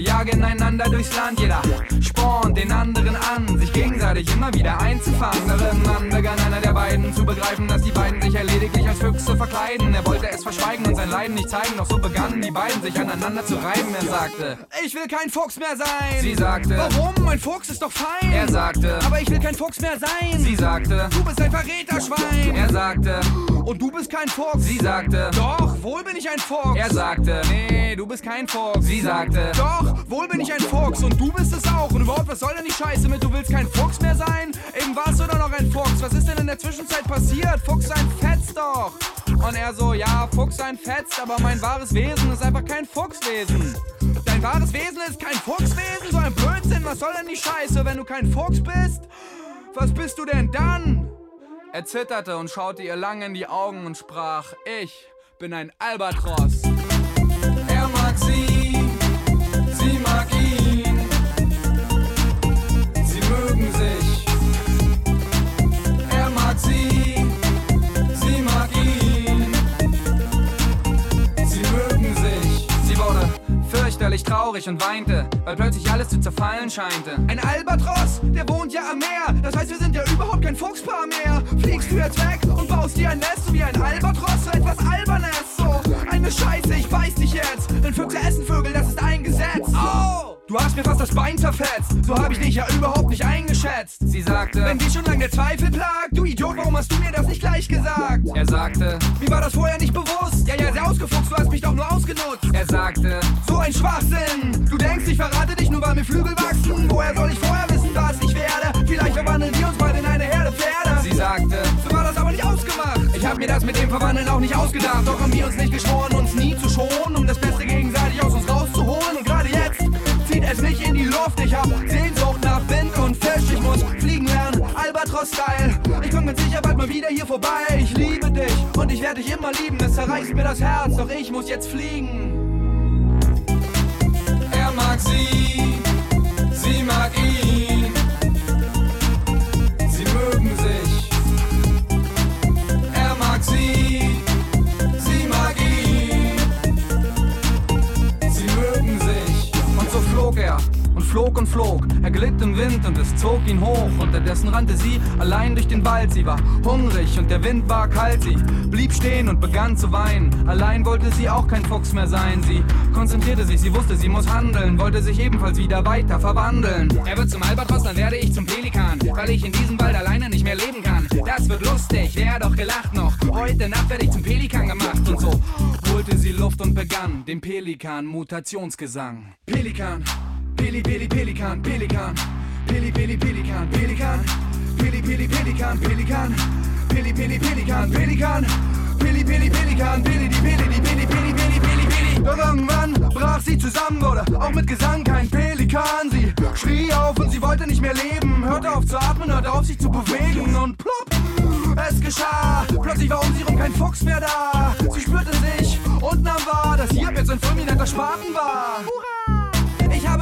jagen einander durchs Land. Jeder spornt den anderen an, sich gegenseitig immer wieder einzufangen. Darin begann einer der beiden zu begreifen, dass die beiden sich ja lediglich als Füchse verkleiden. Er wollte es verschweigen und sein Leiden nicht zeigen, doch so begannen die beiden sich aneinander zu reiben. Er sagte, ich will kein Fuchs mehr sein. Sie sagte, warum? Ein Fuchs ist doch fein. Er sagte, aber ich will kein Fuchs mehr sein. Sie sagte, du bist ein Verräterschwein. Er sagte, und du bist kein Fuchs. Sie sagte, doch, wohl bin ich ein Fuchs. Er sagte, nee, du bist kein Fuchs. Sie sagte, doch, Wohl bin ich ein Fuchs und du bist es auch. Und überhaupt, was soll denn die Scheiße mit, du willst kein Fuchs mehr sein? Eben warst du doch noch ein Fuchs. Was ist denn in der Zwischenzeit passiert? Fuchs sein fetzt doch. Und er so, ja, Fuchs sein fetzt, aber mein wahres Wesen ist einfach kein Fuchswesen. Dein wahres Wesen ist kein Fuchswesen, so ein Blödsinn. Was soll denn die Scheiße, wenn du kein Fuchs bist? Was bist du denn dann? Er zitterte und schaute ihr lang in die Augen und sprach, ich bin ein Albatros. Er mag sie, fürchterlich traurig und weinte, weil plötzlich alles zu zerfallen scheinte. Ein Albatros, der wohnt ja am Meer. Das heißt, wir sind ja überhaupt kein Fuchspaar mehr. Fliegst du jetzt weg und baust dir ein Nest wie ein Albatros, so etwas Albernes. So eine Scheiße, ich beiß dich jetzt. Denn Füchse essen Vögel, das ist ein Gesetz. Oh! Du hast mir fast das Bein zerfetzt. So hab ich dich ja überhaupt nicht eingeschätzt. Sie sagte, wenn dich schon lange der Zweifel plagt, du Idiot, warum hast du mir das nicht gleich gesagt? Er sagte, mir war das vorher nicht bewusst. Ja, ja, sehr ausgefuchst, du hast mich doch nur ausgenutzt. Er sagte, so ein Schwachsinn. Du denkst, ich verrate dich nur, weil mir Flügel wachsen. Woher soll ich vorher wissen, was ich werde? Vielleicht verwandeln wir uns bald in eine Herde Pferde. Sie sagte, so war das aber nicht ausgemacht. Ich hab mir das mit dem Verwandeln auch nicht ausgedacht. Doch haben wir uns nicht geschworen, uns nie zu schonen, um das Beste Luft. Ich hab Sehnsucht nach Wind und Fisch. Ich muss fliegen lernen, Albatros-Style. Ich komm mit Sicherheit bald mal wieder hier vorbei. Ich liebe dich und ich werde dich immer lieben. Es zerreißt mir das Herz, doch ich muss jetzt fliegen. Er mag sie, sie mag ihn. Sie mögen sich. Er mag sie, sie mag ihn. Sie mögen sich. Und so flog er und flog und flog. Er glitt im Wind und es zog ihn hoch. Unterdessen rannte sie allein durch den Wald. Sie war hungrig und der Wind war kalt. Sie blieb stehen und begann zu weinen. Allein wollte sie auch kein Fuchs mehr sein. Sie konzentrierte sich, sie wusste, sie muss handeln. Wollte sich ebenfalls wieder weiter verwandeln. Er wird zum Albatros, dann werde ich zum Pelikan. Weil ich in diesem Wald alleine nicht mehr leben kann. Das wird lustig, wer doch gelacht noch. Heute Nacht werde ich zum Pelikan gemacht und so holte sie Luft und begann den Pelikan-Mutationsgesang. Pelikan, Peli, Peli, Pelikan, Pelikan, Peli, Peli, Pelikan, Pelikan, Peli, Peli, Pelikan, Pelikan, Peli, Peli, Pelikan, Pelikan, Peli, Peli, Pelikan, Peli, die Peli, die Peli, Peli, Peli, Peli, Peli. Doch irgendwann brach sie zusammen, wurde auch mit Gesang kein Pelikan. Sie schrie auf und sie wollte nicht mehr leben, hörte auf zu atmen, hörte auf sich zu bewegen und plopp. Es geschah, plötzlich war um sie rum kein Fuchs mehr da. Sie spürte sich und nahm wahr, dass hier jetzt ein fulminanter Spaten war. Hurra!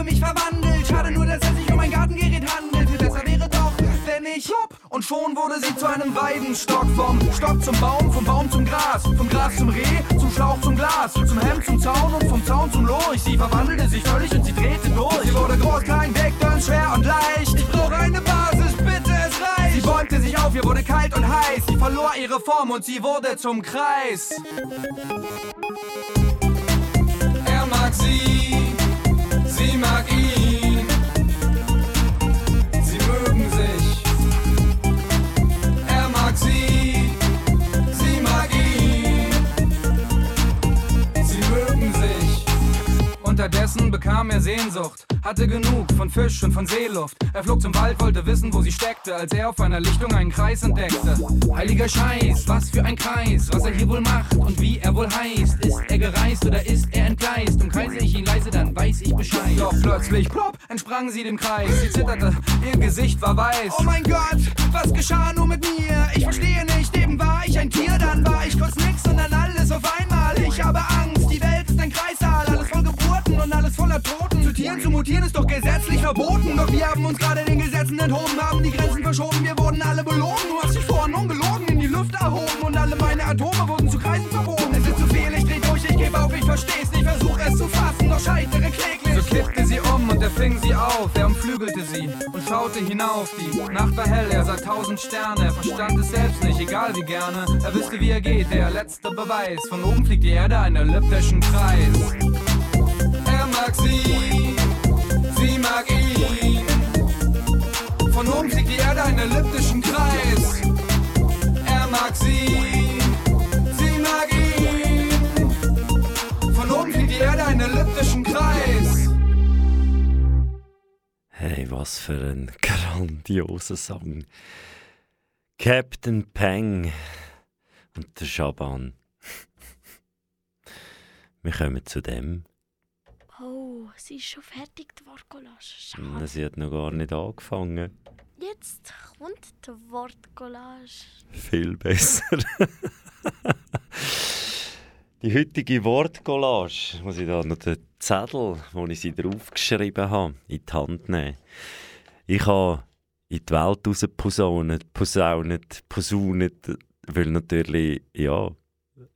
Mich verwandelt, schade nur, dass es sich um ein Gartengerät handelt. Viel besser wäre doch, wenn ich plopp. Und schon wurde sie zu einem Weidenstock. Vom Stock zum Baum, vom Baum zum Gras. Vom Gras zum Reh, zum Schlauch zum Glas. Zum Hemd zum Zaun und vom Zaun zum Lurch. Sie verwandelte sich völlig und sie drehte durch. Sie wurde groß, klein, dick, dünn, schwer und leicht. Ich brauche eine Basis, bitte, es reicht. Sie bäumte sich auf, ihr wurde kalt und heiß. Sie verlor ihre Form und sie wurde zum Kreis. Er mag sie, sie Unterdessen bekam er Sehnsucht, hatte genug von Fisch und von Seeluft. Er flog zum Wald, wollte wissen, wo sie steckte, als er auf einer Lichtung einen Kreis entdeckte. Heiliger Scheiß, was für ein Kreis, was er hier wohl macht und wie er wohl heißt. Ist er gereist oder ist er entgleist? Umkreise ich ihn leise, dann weiß ich Bescheid. Doch plötzlich, plopp, entsprang sie dem Kreis. Sie zitterte, ihr Gesicht war weiß. Oh mein Gott, was geschah nur mit mir? Ich verstehe nicht, eben war ich ein Tier, dann war ich kurz nix und dann alles auf einmal. Ich habe Angst, die Welt ist ein Kreissaal, alles und alles voller Toten. Zu Tieren zu mutieren ist doch gesetzlich verboten. Doch wir haben uns gerade den Gesetzen enthoben, haben die Grenzen verschoben, wir wurden alle belogen. Du hast dich vorhin ungelogen in die Lüfte erhoben und alle meine Atome wurden zu Kreisen verbogen. Es ist zu viel, ich dreh durch, ich gebe auf, ich versteh's nicht, versuch es zu fassen, doch scheitere kläglich. So kippte sie um und er fing sie auf, er umflügelte sie und schaute hinauf. Die Nacht war hell, er sah tausend Sterne, er verstand es selbst nicht, egal wie gerne. Er wüsste, wie er geht, der letzte Beweis. Von oben fliegt die Erde einen elliptischen Kreis. Er mag sie, sie mag ihn. Von oben fliegt die Erde einen elliptischen Kreis. Er mag sie, sie mag ihn. Von oben fliegt die Erde einen elliptischen Kreis. Was für ein grandioser Song. Captain Peng und der Schaban. Wir kommen zu dem. Oh, sie ist schon fertig, die Wortcollage. Schade. Sie hat noch gar nicht angefangen. Jetzt kommt die Wortcollage. Viel besser. Die heutige Wortcollage muss ich da noch den Zettel, wo ich sie draufgeschrieben habe, in die Hand nehmen. Ich habe in die Welt raus posaunet, posaunet, posaunet, weil natürlich, ja,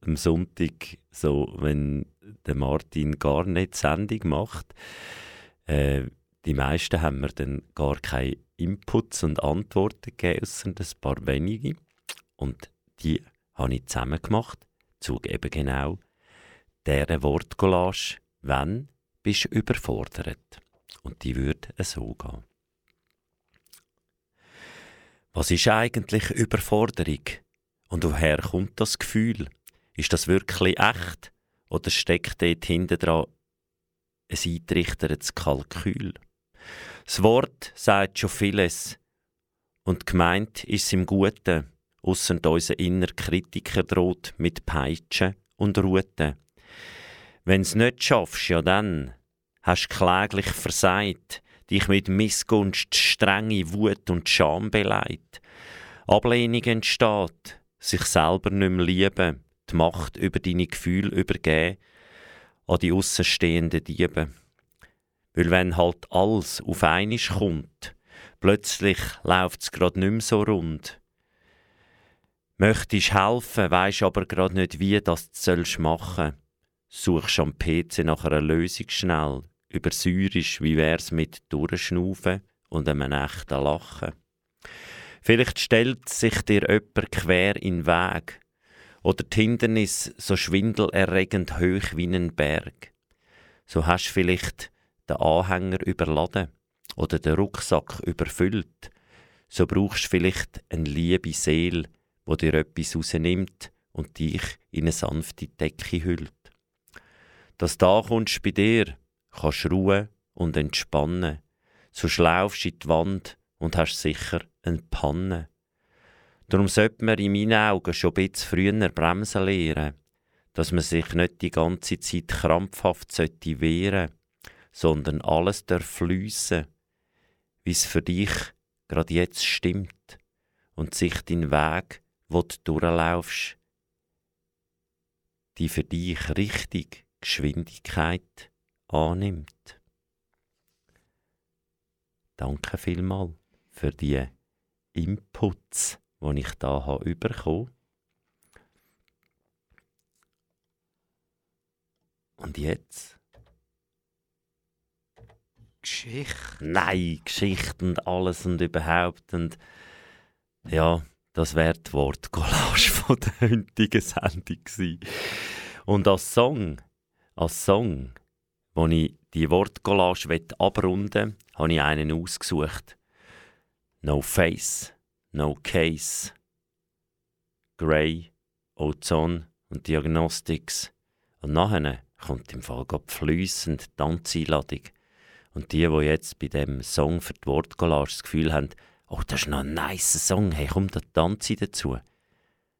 am Sonntag, so, wenn der Martin gar nicht Sendung macht, äh, die meisten haben mir dann gar keine Inputs und Antworten gegeben, ausser ein paar wenige. Und die habe ich zusammen gemacht, zu eben genau dieser Wortcollage, wenn bist du überfordert. Und die würde so gehen. Was ist eigentlich Überforderung? Und woher kommt das Gefühl? Ist das wirklich echt? Oder steckt dort hinten dran ein eingerichtetes Kalkül? Das Wort sagt schon vieles. Und gemeint ist es im Guten, ausser unser inner Kritiker droht mit Peitschen und Ruten. Wenn's nicht schaffst, ja dann hast kläglich versagt, dich mit Missgunst, strenge Wut und Scham beleidigt. Ablehnung entsteht, sich selber nicht mehr lieben, die Macht über deine Gefühle übergeben an die aussenstehenden Diebe. Weil wenn halt alles auf einmal kommt, plötzlich läuft's grad nicht mehr so rund. Möchtest helfen, weisst aber grad nicht, wie das sollst machen. Suchst am PC nach einer Lösung schnell, übersäurisch, wie wär's mit Durchschnaufen und einem echten Lachen. Vielleicht stellt sich dir jemand quer in den Weg oder die Hindernis so schwindelerregend hoch wie ein Berg. So hast du vielleicht den Anhänger überladen oder den Rucksack überfüllt. So brauchst du vielleicht eine liebe Seele, wo dir etwas rausnimmt und dich in eine sanfte Decke hüllt. Dass da kommst bei dir, kannst ruhen und entspannen. So schlaufst in die Wand und hast sicher eine Panne. Darum sollte man in meinen Augen schon ein bisschen früher bremsen lernen, dass man sich nicht die ganze Zeit krampfhaft sollte wehren, sondern alles darf fliessen, wie es für dich gerade jetzt stimmt und sich dein Weg, wo du durchlaufst, die für dich richtig Geschwindigkeit annimmt. Danke vielmals für die Inputs, die ich da habe bekommen. Und jetzt? Geschichte. Nein, Geschichte und alles und überhaupt. Und ja, das wäre die Wortcollage von der heutigen Sendung gewesen. Und als Song, als Song, wo ich die Wortcollage abrunden will, habe ich einen ausgesucht. No Face, No Case, Grey, Ozone und Diagnostics. Und nachher kommt im Fall gerade fließend die Tanzeinladung. Und die, die jetzt bei dem Song für die Wortcollage das Gefühl haben, oh, das ist noch ein nice Song, hey, kommt da Tanzi dazu.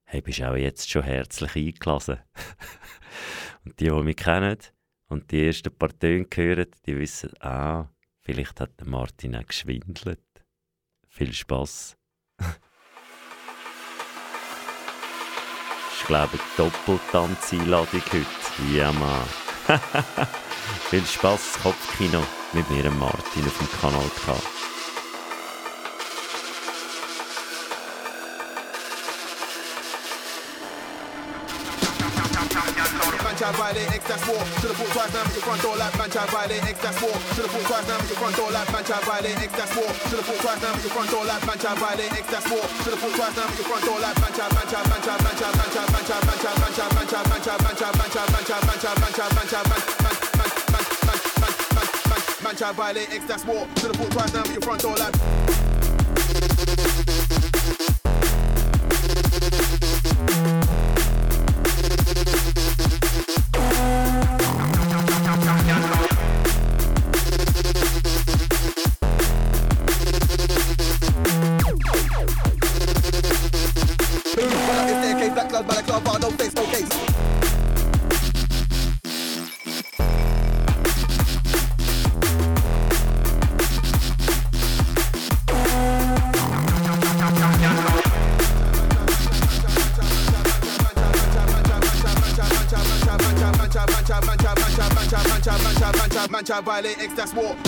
Hey, bist auch jetzt schon herzlich eingelassen. und die, die mich kennen und die ersten paar Töne hören, die wissen, ah, vielleicht hat der Martin auch geschwindelt. Viel Spass. Ich glaube, Doppeltanzeinladung heute. Ja, Mann. Viel Spass, Kopfkino mit mir, Martin, auf dem Kanal K. Child violate X, that's war. Should have put twice now, your front door like man child violate X, that's war. Should have put twice now, your front door like man child violate X, that's war. Should have put twice now, your front door like man child violate X, that's war. Should have put twice now, your front door like man child, man child, man child, man child, man child, man child, man child, man child, man child, man child, man child, man child, man child, man child, man child, man child, man man man man man man man man man child violate X, that's war. Should have put twice now, your front door like that's what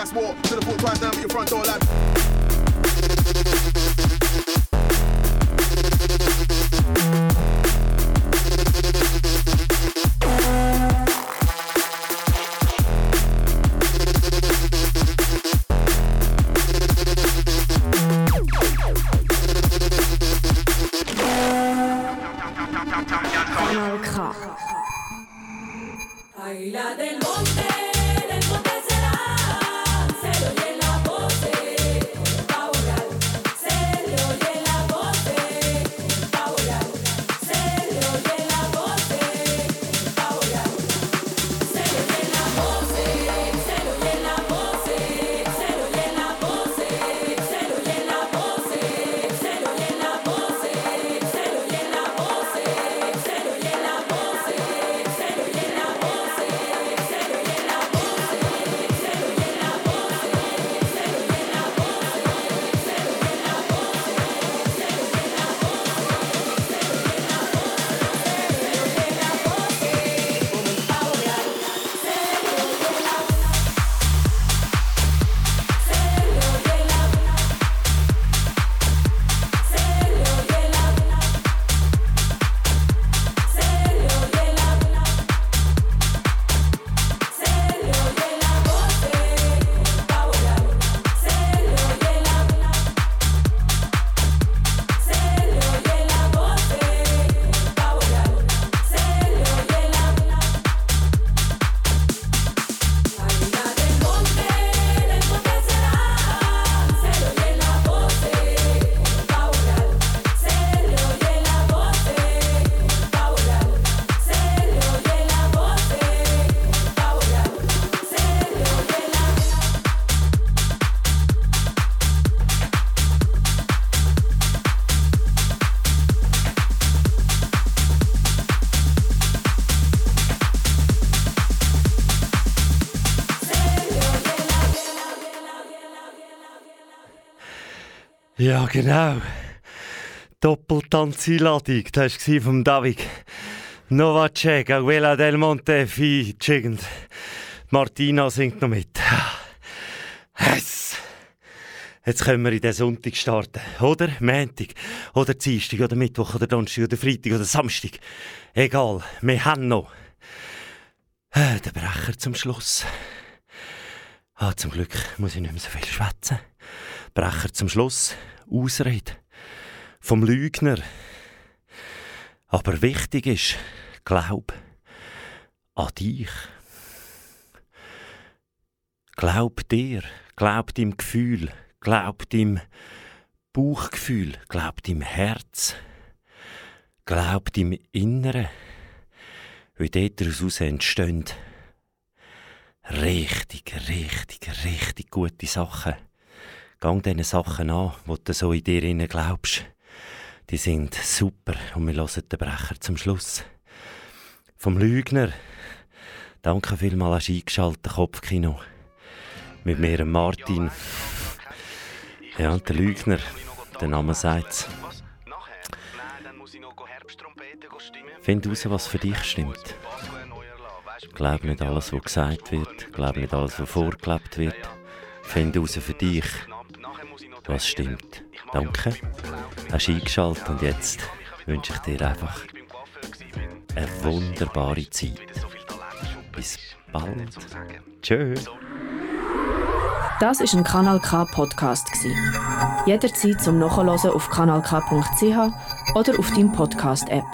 that's what Ja, genau. Doppeltanzeinladung, das war vom David. Novacek, Aguela del Monte, featuring. Martina singt noch mit. Yes. Jetzt können wir in den Sonntag starten. Oder Montag, oder Dienstag, oder Mittwoch, oder Donnerstag, oder Freitag, oder Samstag. Egal, wir haben noch. Äh, Der Brecher zum Schluss. Ah, zum Glück muss ich nicht mehr so viel schwätzen. Brecher zum Schluss. Ausrede. Vom Lügner. Aber wichtig ist, glaub an dich. Glaub dir, glaub deinem Gefühl, glaub deinem Bauchgefühl, glaub deinem Herz, glaub deinem Inneren, wie dort daraus entstehen richtig, richtig, richtig gute Sachen. Gang diesen Sachen an, die du so in dir innen glaubst. Die sind super und wir hören den Brecher zum Schluss. Vom Lügner. Danke vielmals, du eingeschaltet, Kopfkino. Mit mir, Martin. Ja, der Lügner, der Name sagt's. Find raus, was für dich stimmt. Glaub nicht alles, was gesagt wird. Glaub nicht alles, was vorgelebt wird. Find raus für dich, was stimmt. Danke. Hast eingeschaltet und jetzt wünsche ich dir einfach eine wunderbare Zeit. Bis bald. Tschüss. Das ist ein Kanal K Podcast. Jederzeit zum Nachhören auf kanalk.ch oder auf deinem Podcast App.